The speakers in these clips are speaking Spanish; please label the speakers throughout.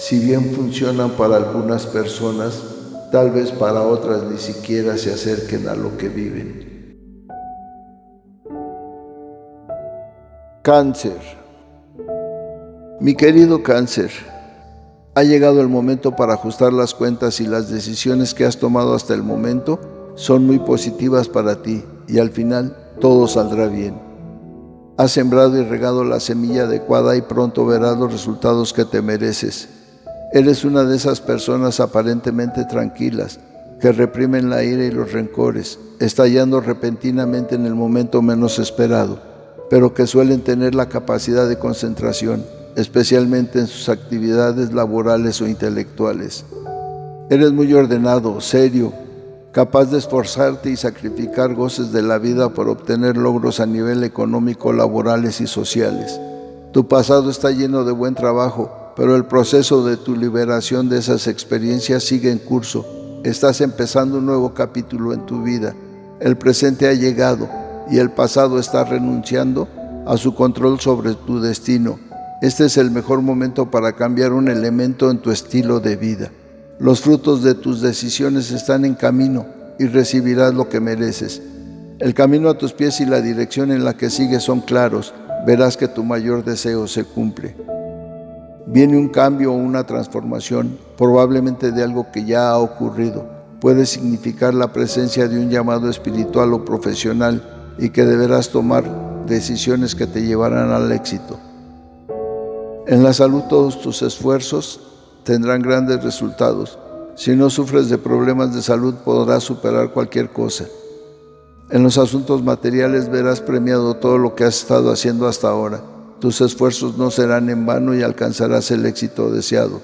Speaker 1: si bien funcionan para algunas personas, tal vez para otras ni siquiera se acerquen a lo que viven. Cáncer. Mi querido cáncer, ha llegado el momento para ajustar las cuentas y las decisiones que has tomado hasta el momento son muy positivas para ti y al final todo saldrá bien. Has sembrado y regado la semilla adecuada y pronto verás los resultados que te mereces. Eres una de esas personas aparentemente tranquilas que reprimen la ira y los rencores, estallando repentinamente en el momento menos esperado, pero que suelen tener la capacidad de concentración, especialmente en sus actividades laborales o intelectuales. Eres muy ordenado, serio, capaz de esforzarte y sacrificar goces de la vida por obtener logros a nivel económico, laborales y sociales. Tu pasado está lleno de buen trabajo, pero el proceso de tu liberación de esas experiencias sigue en curso. Estás empezando un nuevo capítulo en tu vida. El presente ha llegado y el pasado está renunciando a su control sobre tu destino. Este es el mejor momento para cambiar un elemento en tu estilo de vida. Los frutos de tus decisiones están en camino y recibirás lo que mereces. El camino a tus pies y la dirección en la que sigues son claros. Verás que tu mayor deseo se cumple viene un cambio o una transformación, probablemente de algo que ya ha ocurrido. Puede significar la presencia de un llamado espiritual o profesional y que deberás tomar decisiones que te llevarán al éxito. En la salud todos tus esfuerzos tendrán grandes resultados. Si no sufres de problemas de salud podrás superar cualquier cosa. En los asuntos materiales verás premiado todo lo que has estado haciendo hasta ahora. Tus esfuerzos no serán en vano y alcanzarás el éxito deseado.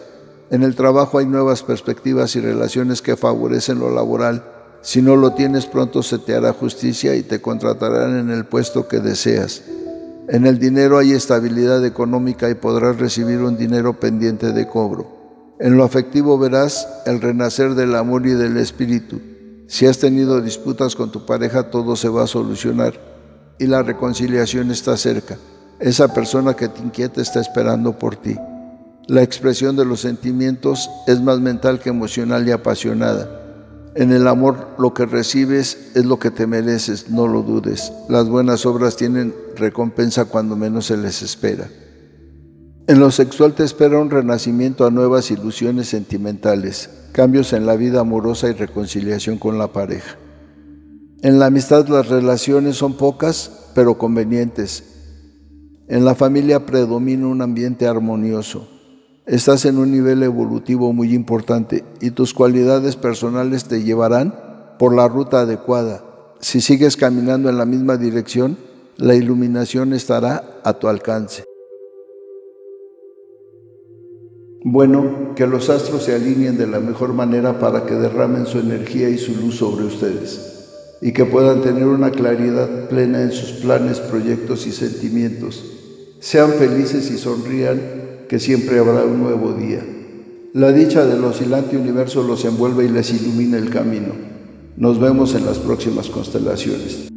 Speaker 1: En el trabajo hay nuevas perspectivas y relaciones que favorecen lo laboral. Si no lo tienes pronto se te hará justicia y te contratarán en el puesto que deseas. En el dinero hay estabilidad económica y podrás recibir un dinero pendiente de cobro. En lo afectivo verás el renacer del amor y del espíritu. Si has tenido disputas con tu pareja, todo se va a solucionar y la reconciliación está cerca. Esa persona que te inquieta está esperando por ti. La expresión de los sentimientos es más mental que emocional y apasionada. En el amor lo que recibes es lo que te mereces, no lo dudes. Las buenas obras tienen recompensa cuando menos se les espera. En lo sexual te espera un renacimiento a nuevas ilusiones sentimentales, cambios en la vida amorosa y reconciliación con la pareja. En la amistad las relaciones son pocas, pero convenientes, en la familia predomina un ambiente armonioso. Estás en un nivel evolutivo muy importante y tus cualidades personales te llevarán por la ruta adecuada. Si sigues caminando en la misma dirección, la iluminación estará a tu alcance. Bueno, que los astros se alineen de la mejor manera para que derramen su energía y su luz sobre ustedes y que puedan tener una claridad plena en sus planes, proyectos y sentimientos sean felices y sonrían, que siempre habrá un nuevo día. La dicha del oscilante universo los envuelve y les ilumina el camino. Nos vemos en las próximas constelaciones.